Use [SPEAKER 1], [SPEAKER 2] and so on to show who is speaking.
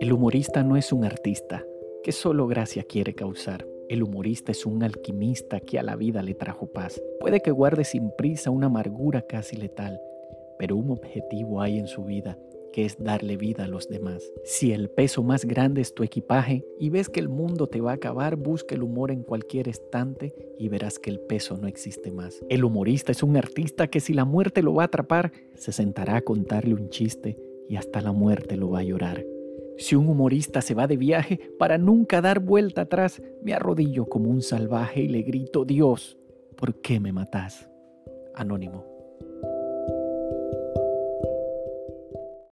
[SPEAKER 1] El humorista no es un artista que solo gracia quiere causar. El humorista es un alquimista que a la vida le trajo paz. Puede que guarde sin prisa una amargura casi letal, pero un objetivo hay en su vida que es darle vida a los demás. Si el peso más grande es tu equipaje y ves que el mundo te va a acabar, busca el humor en cualquier estante y verás que el peso no existe más. El humorista es un artista que si la muerte lo va a atrapar, se sentará a contarle un chiste y hasta la muerte lo va a llorar. Si un humorista se va de viaje para nunca dar vuelta atrás, me arrodillo como un salvaje y le grito, Dios, ¿por qué me matas? Anónimo.